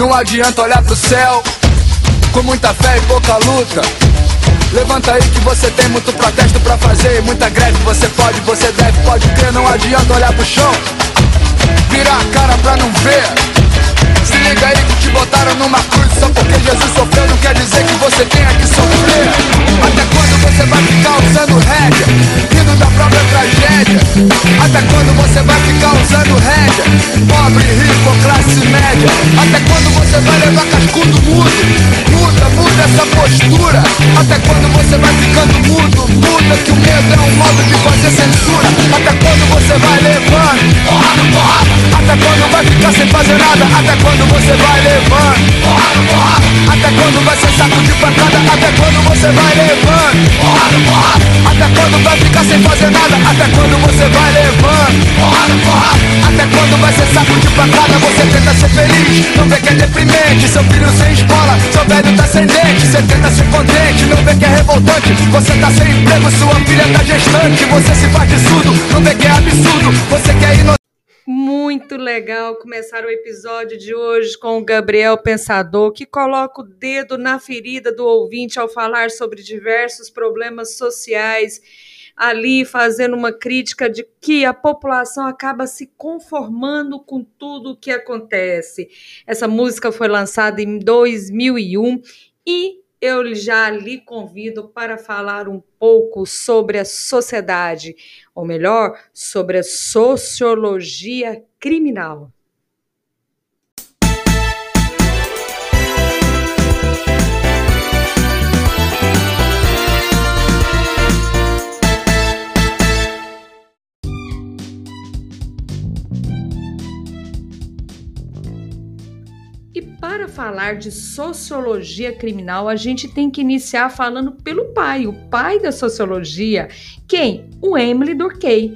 Não adianta olhar pro céu com muita fé e pouca luta. Levanta aí que você tem muito protesto pra fazer Muita greve, você pode, você deve, pode crer Não adianta olhar pro chão. Virar a cara pra não ver. Se liga aí que te botaram numa cruz Só porque Jesus sofreu. Não quer dizer que você tenha que sofrer saco de pancada Até quando você vai levando? Porra porra Até quando vai ficar sem fazer nada? Até quando você vai levando? Porra porra Até quando vai ser saco de pancada? Você tenta ser feliz Não vê que é deprimente. Seu filho sem escola Seu velho tá sem dente. Você tenta ser contente Não vê que é revoltante. Você tá sem emprego Sua filha tá gestante. Você se faz de surdo Não vê que é absurdo. Você quer inocente muito legal começar o episódio de hoje com o Gabriel Pensador, que coloca o dedo na ferida do ouvinte ao falar sobre diversos problemas sociais, ali fazendo uma crítica de que a população acaba se conformando com tudo o que acontece. Essa música foi lançada em 2001 e eu já lhe convido para falar um pouco sobre a sociedade, ou melhor, sobre a sociologia criminal. Falar de sociologia criminal, a gente tem que iniciar falando pelo pai, o pai da sociologia. Quem? O Emily Durkheim.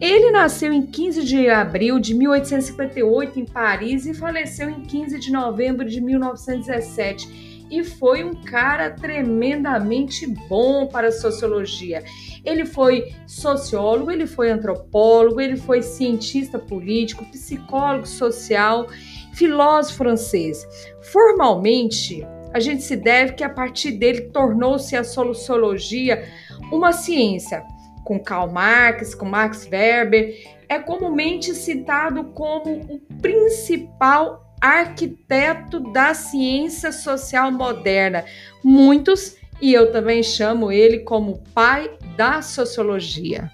Ele nasceu em 15 de abril de 1858 em Paris e faleceu em 15 de novembro de 1917 e foi um cara tremendamente bom para a sociologia. Ele foi sociólogo, ele foi antropólogo, ele foi cientista político, psicólogo social filósofo francês. Formalmente, a gente se deve que a partir dele tornou-se a sociologia uma ciência. Com Karl Marx, com Max Weber, é comumente citado como o principal arquiteto da ciência social moderna. Muitos, e eu também chamo ele como pai da sociologia.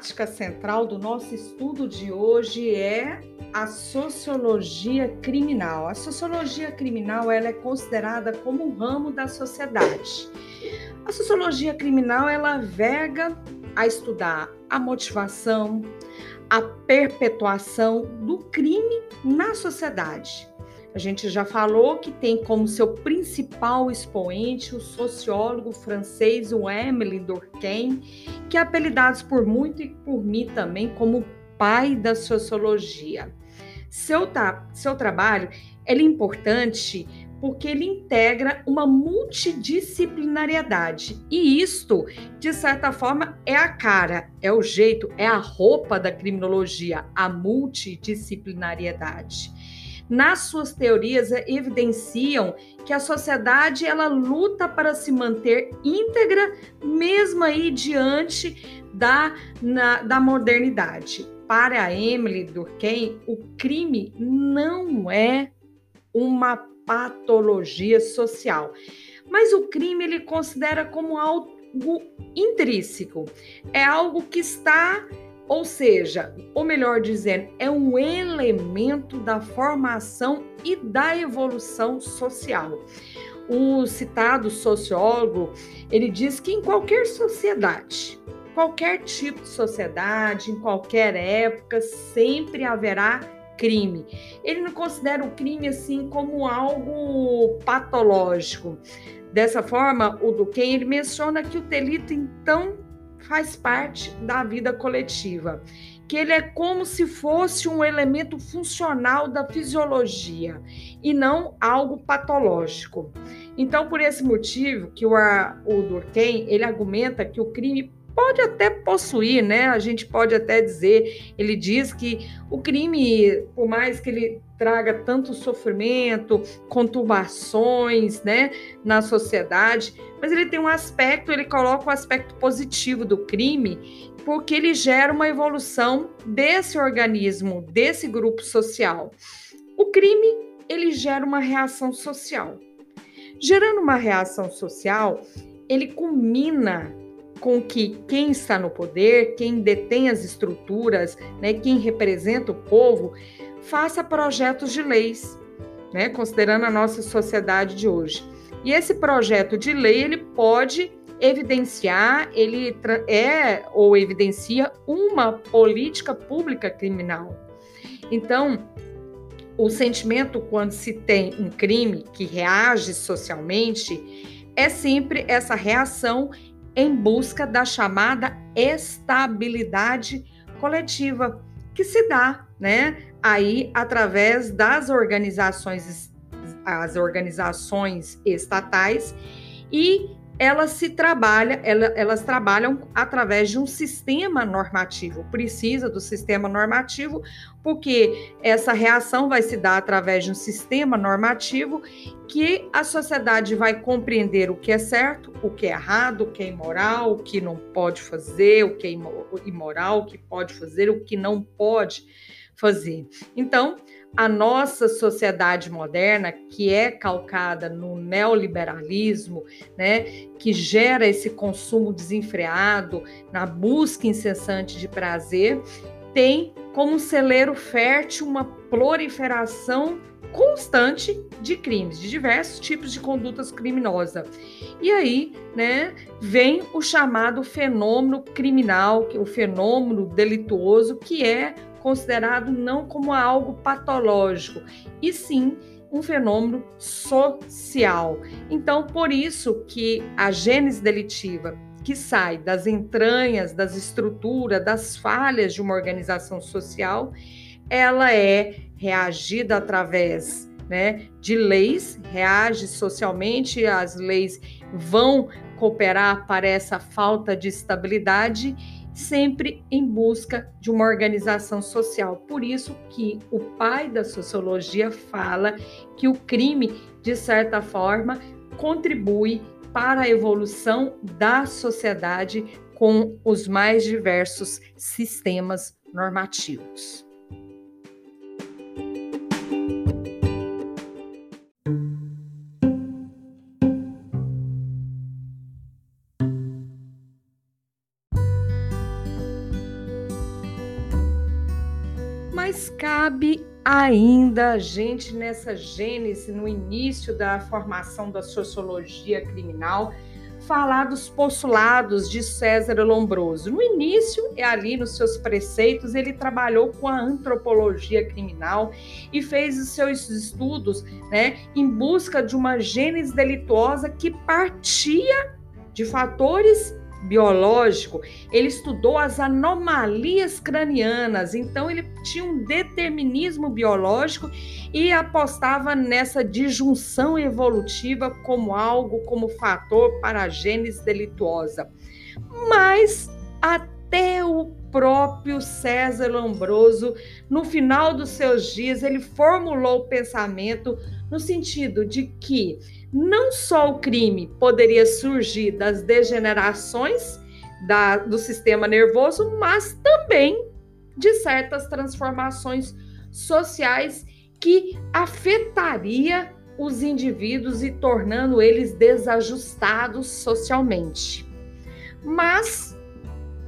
Temática central do nosso estudo de hoje é a sociologia criminal. A sociologia criminal ela é considerada como um ramo da sociedade. A sociologia criminal ela verga a estudar a motivação, a perpetuação do crime na sociedade. A gente já falou que tem como seu principal expoente o sociólogo francês o Emile Durkheim, que é apelidado por muito e por mim também como pai da sociologia. Seu, seu trabalho é importante porque ele integra uma multidisciplinariedade. E isto, de certa forma, é a cara, é o jeito, é a roupa da criminologia, a multidisciplinariedade nas suas teorias evidenciam que a sociedade ela luta para se manter íntegra mesmo aí diante da, na, da modernidade. Para Emily Durkheim, o crime não é uma patologia social, mas o crime ele considera como algo intrínseco, é algo que está ou seja, ou melhor dizendo, é um elemento da formação e da evolução social. O citado sociólogo, ele diz que em qualquer sociedade, qualquer tipo de sociedade, em qualquer época, sempre haverá crime. Ele não considera o crime assim como algo patológico. Dessa forma, o Duquem ele menciona que o delito então faz parte da vida coletiva, que ele é como se fosse um elemento funcional da fisiologia e não algo patológico. Então, por esse motivo que o, o Durkheim, ele argumenta que o crime pode até possuir, né? A gente pode até dizer, ele diz que o crime, por mais que ele traga tanto sofrimento, conturbações, né, na sociedade, mas ele tem um aspecto, ele coloca o um aspecto positivo do crime, porque ele gera uma evolução desse organismo, desse grupo social. O crime, ele gera uma reação social. Gerando uma reação social, ele culmina com que quem está no poder, quem detém as estruturas, né, quem representa o povo, faça projetos de leis, né, considerando a nossa sociedade de hoje. E esse projeto de lei ele pode evidenciar, ele é ou evidencia uma política pública criminal. Então, o sentimento quando se tem um crime que reage socialmente é sempre essa reação em busca da chamada estabilidade coletiva, que se dá, né, aí através das organizações as organizações estatais e elas se trabalha, elas trabalham através de um sistema normativo. Precisa do sistema normativo, porque essa reação vai se dar através de um sistema normativo que a sociedade vai compreender o que é certo, o que é errado, o que é imoral, o que não pode fazer, o que é imoral, o que pode fazer, o que não pode fazer. Então, a nossa sociedade moderna, que é calcada no neoliberalismo, né, que gera esse consumo desenfreado, na busca incessante de prazer, tem como celeiro fértil uma proliferação constante de crimes, de diversos tipos de condutas criminosas. E aí, né, vem o chamado fenômeno criminal, o fenômeno delituoso, que é considerado não como algo patológico, e sim um fenômeno social. Então, por isso que a gênese delitiva que sai das entranhas, das estruturas, das falhas de uma organização social, ela é reagida através né, de leis, reage socialmente, as leis vão cooperar para essa falta de estabilidade sempre em busca de uma organização social. Por isso que o pai da sociologia fala que o crime, de certa forma, contribui para a evolução da sociedade com os mais diversos sistemas normativos. Cabe ainda a gente nessa gênese, no início da formação da sociologia criminal, falar dos postulados de César Lombroso. No início, é ali nos seus preceitos, ele trabalhou com a antropologia criminal e fez os seus estudos né, em busca de uma gênese delituosa que partia de fatores biológico, ele estudou as anomalias cranianas, então ele tinha um determinismo biológico e apostava nessa disjunção evolutiva como algo, como fator para a gênese delituosa. Mas até o próprio César Lombroso, no final dos seus dias, ele formulou o pensamento no sentido de que não só o crime poderia surgir das degenerações da, do sistema nervoso, mas também de certas transformações sociais que afetaria os indivíduos e tornando eles desajustados socialmente. Mas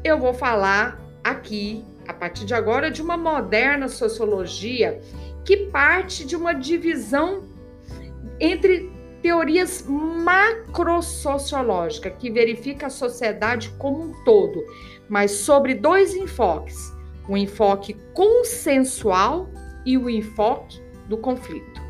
eu vou falar aqui, a partir de agora, de uma moderna sociologia que parte de uma divisão entre teorias macrosociológicas que verifica a sociedade como um todo, mas sobre dois enfoques: o enfoque consensual e o enfoque do conflito.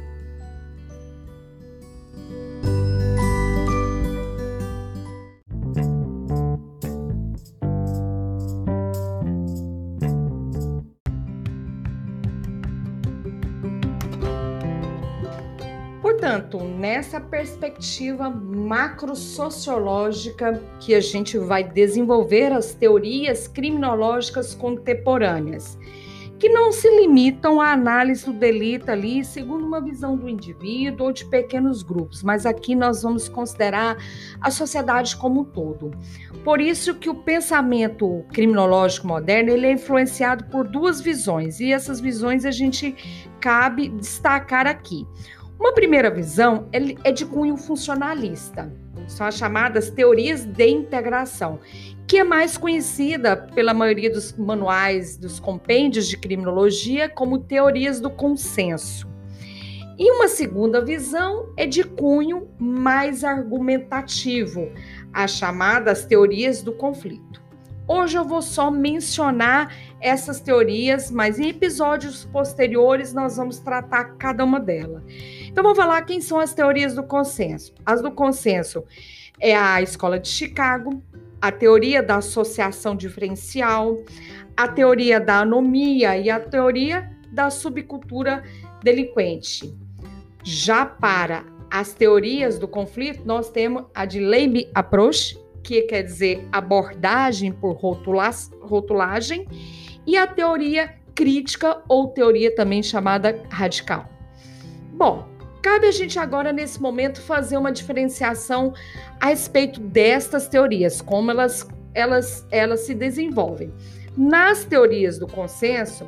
Portanto, nessa perspectiva macrosociológica que a gente vai desenvolver as teorias criminológicas contemporâneas, que não se limitam à análise do delito ali segundo uma visão do indivíduo ou de pequenos grupos, mas aqui nós vamos considerar a sociedade como um todo. Por isso que o pensamento criminológico moderno ele é influenciado por duas visões e essas visões a gente cabe destacar aqui. Uma primeira visão é de cunho funcionalista, são as chamadas teorias de integração, que é mais conhecida pela maioria dos manuais, dos compêndios de criminologia, como teorias do consenso. E uma segunda visão é de cunho mais argumentativo, as chamadas teorias do conflito. Hoje eu vou só mencionar essas teorias, mas em episódios posteriores nós vamos tratar cada uma delas. Então vamos falar quem são as teorias do consenso. As do consenso é a Escola de Chicago, a teoria da associação diferencial, a teoria da anomia e a teoria da subcultura delinquente. Já para as teorias do conflito, nós temos a de Leib Approach, que quer dizer abordagem por rotulagem, e a teoria crítica ou teoria também chamada radical. Bom, Cabe a gente agora, nesse momento, fazer uma diferenciação a respeito destas teorias, como elas, elas, elas se desenvolvem. Nas teorias do consenso,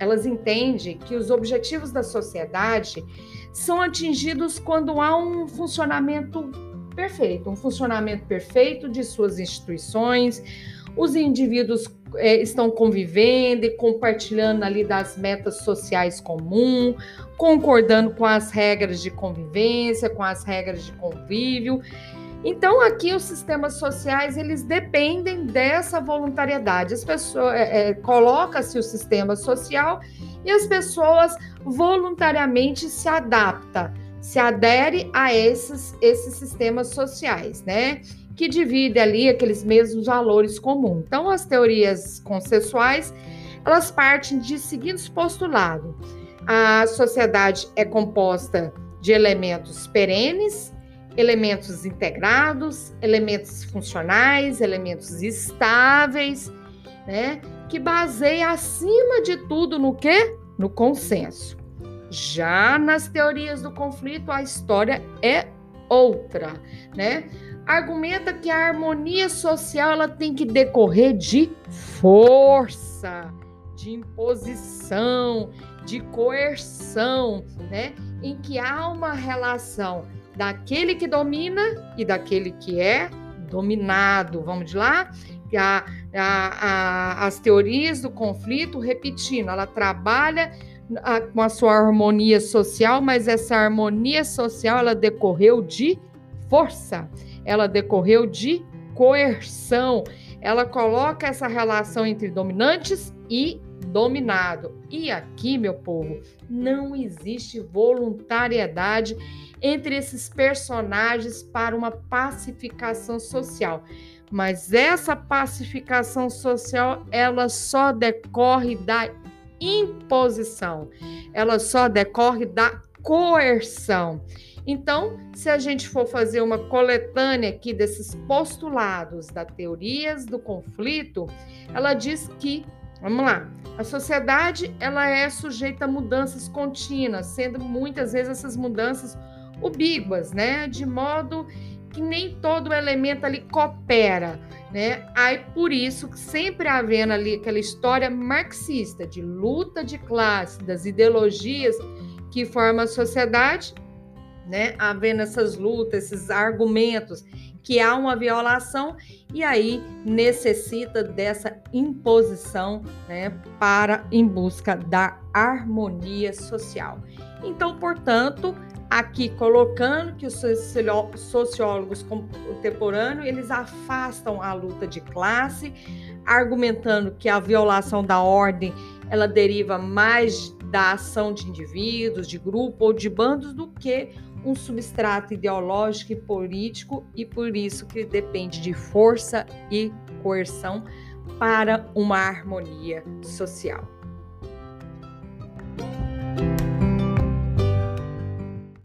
elas entendem que os objetivos da sociedade são atingidos quando há um funcionamento perfeito, um funcionamento perfeito de suas instituições, os indivíduos é, estão convivendo e compartilhando ali das metas sociais comuns, concordando com as regras de convivência, com as regras de convívio. Então, aqui os sistemas sociais eles dependem dessa voluntariedade. As pessoas é, é, coloca-se o sistema social e as pessoas voluntariamente se adaptam, se adere a esses, esses sistemas sociais, né? que divide ali aqueles mesmos valores comuns. Então, as teorias consensuais, elas partem de seguintes postulados. A sociedade é composta de elementos perenes, elementos integrados, elementos funcionais, elementos estáveis, né? Que baseia acima de tudo no que? No consenso. Já nas teorias do conflito, a história é outra, né? argumenta que a harmonia social ela tem que decorrer de força, de imposição, de coerção, né? Em que há uma relação daquele que domina e daquele que é dominado. Vamos de lá? A, a, a, as teorias do conflito, repetindo, ela trabalha com a sua harmonia social, mas essa harmonia social ela decorreu de força ela decorreu de coerção. Ela coloca essa relação entre dominantes e dominado. E aqui, meu povo, não existe voluntariedade entre esses personagens para uma pacificação social. Mas essa pacificação social, ela só decorre da imposição. Ela só decorre da coerção. Então, se a gente for fazer uma coletânea aqui desses postulados da teorias do conflito, ela diz que, vamos lá, a sociedade ela é sujeita a mudanças contínuas, sendo muitas vezes essas mudanças ubíguas, né? De modo que nem todo elemento ali coopera, né? Aí por isso que sempre havendo ali aquela história marxista de luta de classe, das ideologias que formam a sociedade, né? Havendo essas lutas, esses argumentos que há uma violação e aí necessita dessa imposição, né, para em busca da harmonia social. Então, portanto, aqui colocando que os sociólogos contemporâneos eles afastam a luta de classe, argumentando que a violação da ordem ela deriva mais da ação de indivíduos, de grupo ou de bandos do que um substrato ideológico e político e por isso que depende de força e coerção para uma harmonia social.